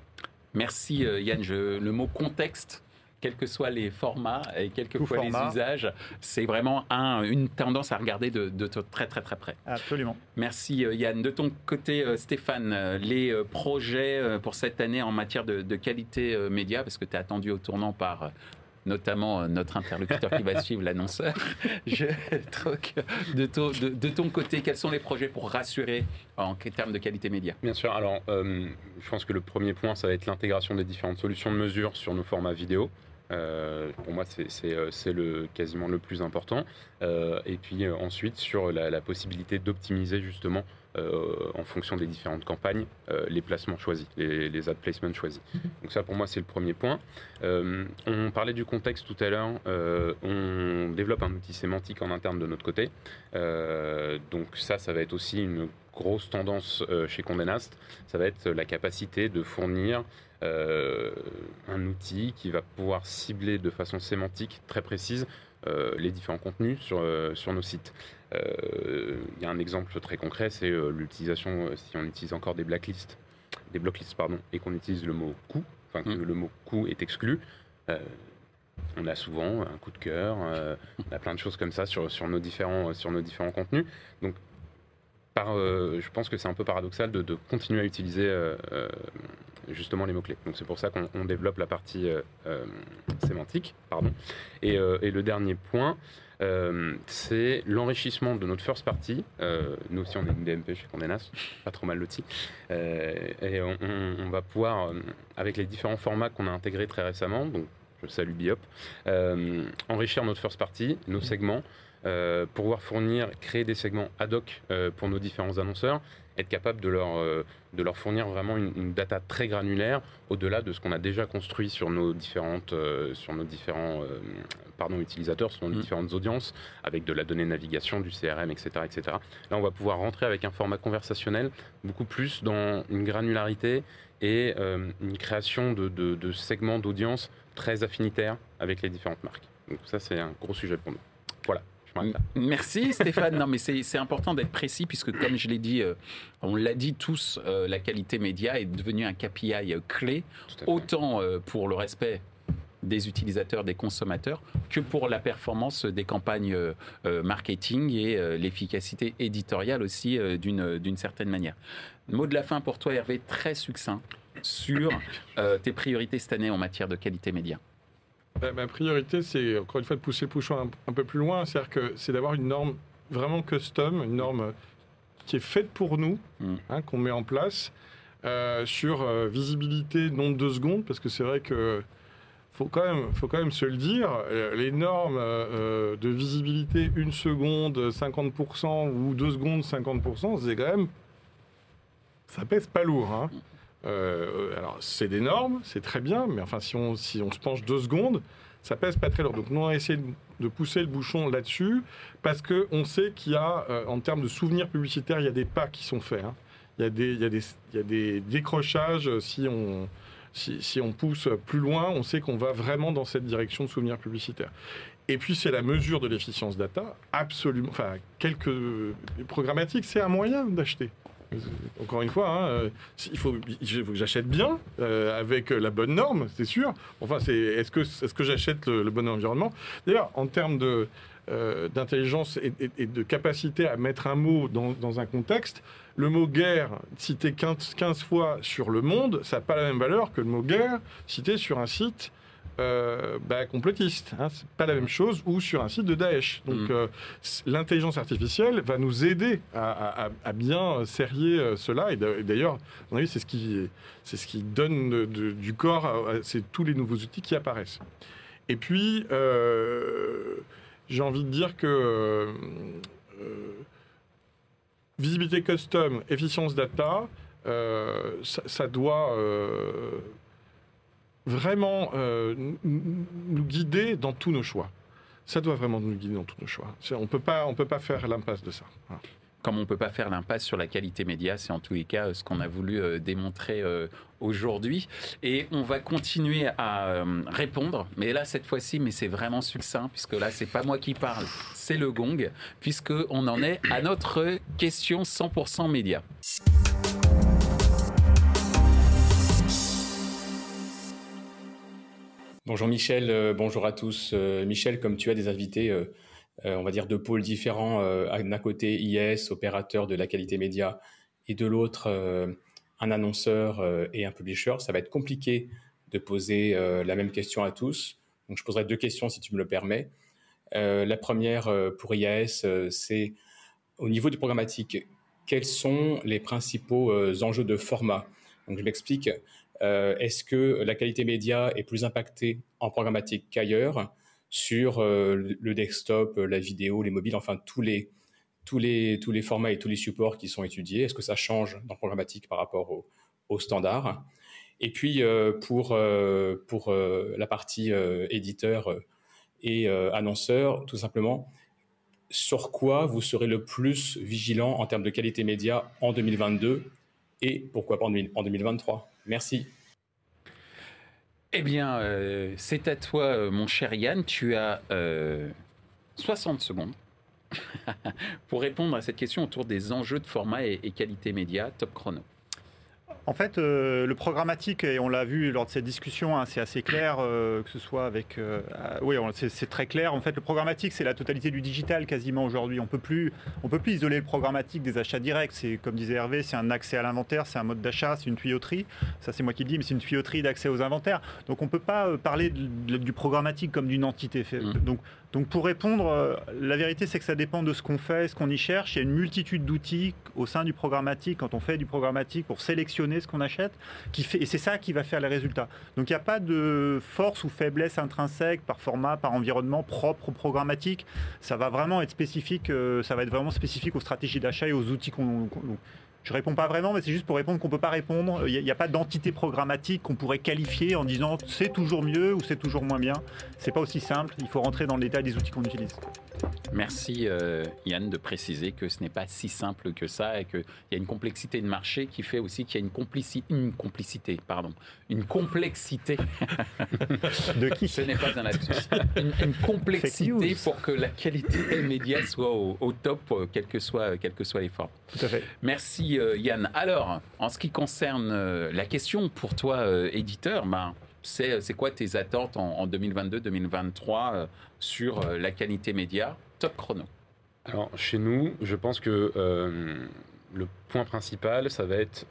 Merci euh, Yann. Je- le mot contexte, quels que soient les formats et quels que soient les usages, c'est vraiment un- une tendance à regarder de, de très très très près. Absolument. Merci euh, Yann. De ton côté, euh, Stéphane, les projets pour cette année en matière de, de qualité média, parce que tu es attendu au tournant par notamment euh, notre interlocuteur qui va suivre, l'annonceur. Je troque de ton, de, de ton côté, quels sont les projets pour rassurer en termes de qualité média? Bien sûr. Alors, euh, je pense que le premier point, ça va être l'intégration des différentes solutions de mesure sur nos formats vidéo. Euh, pour moi, c'est- le quasiment le plus important. Euh, et puis ensuite, sur la, la possibilité d'optimiser justement en fonction des différentes campagnes euh, les placements choisis, les, les ad placements choisis. Donc ça, pour moi, c'est le premier point. Euh, on parlait du contexte tout à l'heure. Euh, on développe un outil sémantique en interne de notre côté. Euh, donc ça, ça va être aussi une grosse tendance euh, chez Condé Nast. Ça va être la capacité de fournir euh, un outil qui va pouvoir cibler de façon sémantique très précise euh, les différents contenus sur, euh, sur nos sites. Euh, Il y a un exemple très concret, c'est euh, l'utilisation, euh, si on utilise encore des blacklists, des blocklists, pardon, et qu'on utilise le mot coût, enfin que Mm. le mot coût est exclu, euh, on a souvent un coup de cœur, euh, on a plein de choses comme ça sur, sur, nos, différents, sur nos différents contenus. Donc, par, euh, je pense que c'est un peu paradoxal de, de continuer à utiliser euh, euh, justement les mots-clés. Donc c'est pour ça qu'on on développe la partie euh, euh, sémantique. Pardon. Et, euh, et le dernier point, c'est l'enrichissement de notre first party. Nous aussi, on est une DMP chez Condé Nast, pas trop mal l'outil. Euh, et on, on- va pouvoir, avec les différents formats qu'on a intégrés très récemment, donc je salue Biop, enrichir notre first party, nos segments, euh, pouvoir fournir, créer des segments ad hoc euh, pour nos différents annonceurs, être capable de leur, euh, de leur fournir vraiment une, une data très granulaire au-delà de ce qu'on a déjà construit sur nos différentes, euh, sur nos différents pardon, utilisateurs, sur nos Mm. différentes audiences, avec de la donnée navigation, du CRM, etc., etc. Là, on va pouvoir rentrer avec un format conversationnel beaucoup plus dans une granularité et une création de, de- de segments d'audience très affinitaires avec les différentes marques. Donc ça, c'est un gros sujet pour nous. Voilà, Merci Stéphane. Non, mais c'est important d'être précis puisque, comme je l'ai dit, euh, on l'a dit tous, euh, la qualité média est devenue un KPI euh, clé, autant euh, pour le respect des utilisateurs, des consommateurs, que pour la performance des campagnes marketing et l'efficacité éditoriale aussi d'une d'une certaine manière. Mot de la fin pour toi, Hervé, très succinct sur tes priorités cette année en matière de qualité média. Bah, ma priorité, c'est encore une fois de pousser le bouchon un, un peu plus loin. C'est-à-dire que c'est d'avoir une norme vraiment custom, une norme qui est faite pour nous, Mm. hein, qu'on met en place euh, sur euh, visibilité nombre de secondes, parce que c'est vrai que faut quand même, faut quand même se le dire, euh, les normes euh, de visibilité une seconde 50% ou deux secondes 50%, c'est quand même, ça pèse pas lourd. hein. Euh, alors c'est des normes, c'est très bien, mais enfin si on, se penche deux secondes, ça pèse pas très lourd. Donc nous on a essayé de, pousser le bouchon là-dessus parce que on sait qu'il y a, euh, en termes de souvenirs publicitaires, il y a des pas qui sont faits. hein. il y, a des, décrochages si, si, on pousse plus loin, on sait qu'on va vraiment dans cette direction de souvenirs publicitaires. Et puis c'est la mesure de l'efficience data, absolument. Enfin, quelques programmatiques, c'est un moyen d'acheter. Encore une fois, hein, il, faut, que j'achète bien, euh, avec la bonne norme, c'est sûr. Enfin, c'est, est-ce que, est-ce que j'achète le, bon environnement? D'ailleurs, en termes de, euh, d'intelligence et, de capacité à mettre un mot dans, dans un contexte, le mot guerre cité 15, 15 fois sur le monde, ça n'a pas la même valeur que le mot guerre cité sur un site euh, bah, complotiste. Hein, c'est pas la même chose ou sur un site de Daesh. Donc mm. euh, l'intelligence artificielle va nous aider à, bien serrer euh, cela. Et d'ailleurs, c'est ce qui c'est ce qui donne du corps à, tous les nouveaux outils qui apparaissent. Et puis j'ai envie de dire que visibilité custom, efficience data, ça, doit vraiment euh, nous guider dans tous nos choix. Ça doit vraiment nous guider dans tous nos choix. On ne peut pas faire l'impasse de ça. Comme on ne peut pas faire l'impasse sur la qualité média, c'est en tous les cas ce qu'on a voulu euh, démontrer euh, aujourd'hui. Et on va continuer à répondre, mais là cette fois-ci, mais c'est vraiment succinct puisque là c'est pas moi qui parle, c'est le gong, puisque on en est à notre question 100% média. Bonjour Michel, euh, bonjour à tous. Euh, Michel, comme tu as des invités, euh, on va dire de pôles différents, d'un côté IS, opérateur de la qualité média, et de l'autre un annonceur et un publisher, ça va être compliqué de poser la même question à tous. Donc je poserai deux questions si tu me le permets. la première pour IAS, c'est au niveau du programmatique, quels sont les principaux enjeux de format? Donc je m'explique. Euh, est-ce que la qualité média est plus impactée en programmatique qu'ailleurs sur euh, le desktop, la vidéo, les mobiles, enfin tous les, tous, les, tous les formats et tous les supports qui sont étudiés? Est-ce que ça change dans programmatique par rapport au, au standard? Et puis euh, pour, pour la partie éditeur et annonceur, tout simplement, sur quoi vous serez le plus vigilant en termes de qualité média en 2022 et pourquoi pas en 2023 Merci. Eh bien, euh, c'est à toi, euh, mon cher Yann. Tu as 60 euh, secondes pour répondre à cette question autour des enjeux de format et qualité média. Top chrono. En fait, euh, le programmatique, et on l'a vu lors de cette discussion, hein, c'est assez clair, euh, que ce soit avec... Euh, oui, c'est très clair. En fait, le programmatique, c'est la totalité du digital quasiment aujourd'hui. On peut plus, on peut plus isoler le programmatique des achats directs. C'est comme disait Hervé, c'est un accès à l'inventaire, c'est un mode d'achat, c'est une tuyauterie. Ça, c'est moi qui le dis, mais c'est une tuyauterie d'accès aux inventaires. Donc, on peut pas parler du programmatique comme d'une entité. Mmh. Donc, donc pour répondre, euh, la vérité c'est que ça dépend de ce qu'on fait, ce qu'on y cherche. Il y a une multitude d'outils au sein du programmatique, quand on fait du programmatique, pour sélectionner ce qu'on achète, et c'est ça qui va faire les résultats. Donc il n'y a pas de force ou faiblesse intrinsèque par format, par environnement propre au programmatique. Ça va vraiment être spécifique, euh, ça va être vraiment spécifique aux stratégies d'achat et aux outils qu'on je réponds pas vraiment, mais c'est juste pour répondre qu'on peut pas répondre. Il n'y a, pas d'entité programmatique qu'on pourrait qualifier en disant c'est toujours mieux ou c'est toujours moins bien. C'est pas aussi simple. Il faut rentrer dans le détail des outils qu'on utilise. Merci euh, Yann de préciser que ce n'est pas si simple que ça et qu'il y a une complexité de marché qui fait aussi qu'il y a une, complicité, une complicité, pardon, une complexité. de qui? Ce n'est pas un lapsus. Une, complexité pour que la qualité média soit au, top, euh, quel que soit, quel que soit l'effort. Tout à fait. Merci euh, Yann. Alors, en ce qui concerne euh, la question pour toi, euh, éditeur, ben, c'est quoi tes attentes en, 2022-2023 sur la qualité média Top chrono? Alors, chez nous, je pense que le point principal, ça va être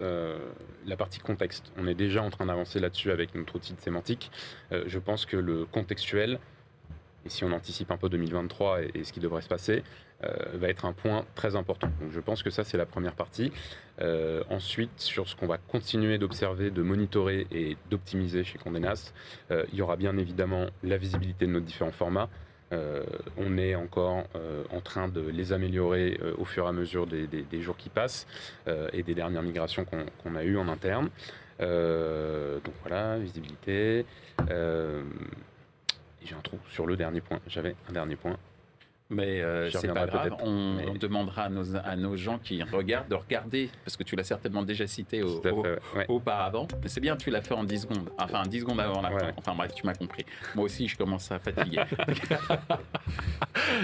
la partie contexte. On est déjà en train d'avancer là-dessus avec notre outil de sémantique. je pense que le contextuel, et si on anticipe un peu 2023 et ce qui devrait se passer, va être un point très important. Donc je pense que ça, c'est la première partie. Euh, ensuite, sur ce qu'on va continuer d'observer, de monitorer et d'optimiser chez Condé Nast, euh, il y aura bien évidemment la visibilité de nos différents formats. on est encore en train de les améliorer au fur et à mesure des, jours qui passent et des dernières migrations qu'on a eues en interne. donc voilà, visibilité. J'ai un trou sur le dernier point. J'avais un dernier point. Mais euh, c'est pas grave, on, mais- on demandera à nos, à nos gens qui regardent de regarder, parce que tu l'as certainement déjà cité au- Tout à au- fait, ouais. auparavant. Mais c'est bien, tu l'as fait en 10 secondes. Enfin, 10 secondes avant la Ouais. fin. Enfin bref, tu m'as compris. Moi aussi, je commence à fatiguer.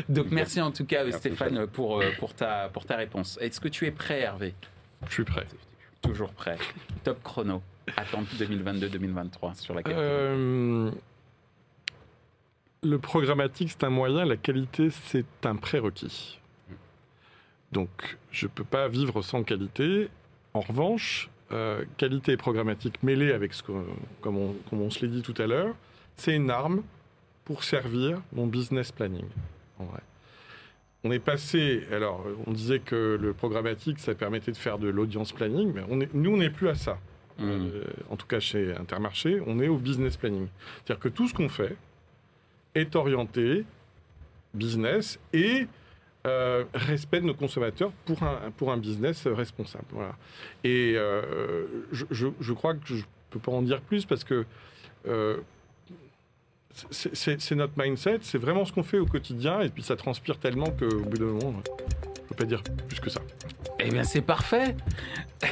Donc merci en tout cas, Merci, Stéphane, pour, euh, pour, ta, pour ta réponse. Est-ce que tu es prêt, Hervé? Je suis prêt. Toujours prêt. Top chrono. Attente 2022-2023 sur la. Euh, le programmatique, c'est un moyen, la qualité, c'est un prérequis. Donc, je ne peux pas vivre sans qualité. En revanche, euh, qualité et programmatique mêlées avec ce que, comme on, comme on se l'est dit tout à l'heure, c'est une arme pour servir mon business planning. En vrai. On est passé, alors on disait que le programmatique, ça permettait de faire de l'audience planning, mais on est, nous, on n'est plus à ça. Mm. Euh, en tout cas chez Intermarché, on est au business planning. C'est-à-dire que tout ce qu'on fait est orienté business et euh, respect de nos consommateurs pour un, pour un business responsable. Voilà. Et euh, je, je- crois que je ne peux pas en dire plus parce que euh, c'est- notre mindset, c'est vraiment ce qu'on fait au quotidien et puis ça transpire tellement qu'au bout d'un moment, ne peux pas dire plus que ça. Eh bien, c'est parfait.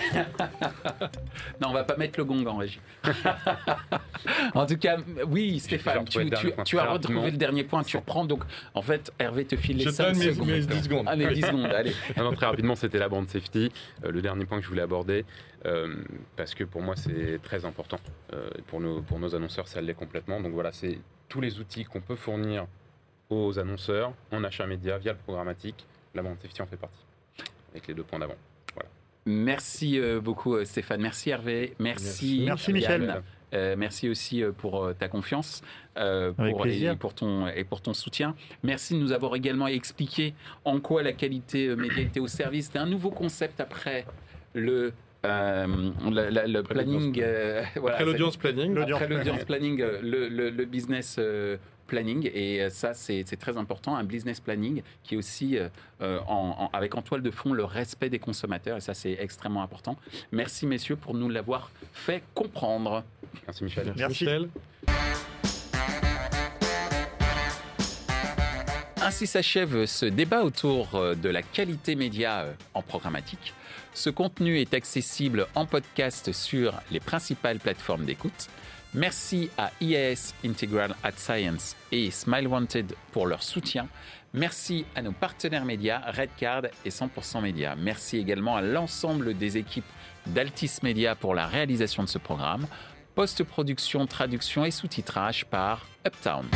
non, on va pas mettre le gong en régie. en tout cas, oui, Stéphane, tu, tu- tu as retrouvé le dernier point. Tu reprends donc. En fait, Hervé te file les Je 5 donne mes, secondes. mes 10 secondes. Ah, mais 10 secondes, allez. Non, non, très rapidement, c'était la bande safety. Euh, le dernier point que je voulais aborder, euh, parce que pour moi, c'est très important. Euh, pour, nos, pour nos annonceurs, ça l'est complètement. Donc voilà, c'est tous les outils qu'on peut fournir aux annonceurs en achat média via le programmatique. La en fait partie. Avec les deux points d'avant. Merci euh, beaucoup, euh, Stéphane. Merci, Hervé. Merci, Merci. Michel. Euh, merci aussi pour ta confiance euh, pour, et, pour ton, et pour ton soutien. Merci de nous avoir également expliqué en quoi la qualité média était au service. C'était un nouveau concept après le, euh, la- la- le planning. euh, voilà, Après l'audience planning, après l'audience planning, le, le- le business euh, planning, et euh, ça c'est très important, un business planning qui est aussi euh, euh, en- en- avec en toile de fond le respect des consommateurs, et ça c'est extrêmement important. Merci messieurs pour nous l'avoir fait comprendre. Merci Michel. Merci. Michel. Ainsi s'achève ce débat autour de la qualité média en programmatique. Ce contenu est accessible en podcast sur les principales plateformes d'écoute. Merci à IAS Integral Ad Science et Smile Wanted pour leur soutien. Merci à nos partenaires médias Redcard et 100% Média. Merci également à l'ensemble des équipes d'Altis Media pour la réalisation de ce programme. Post-production, traduction et sous-titrage par Uptown.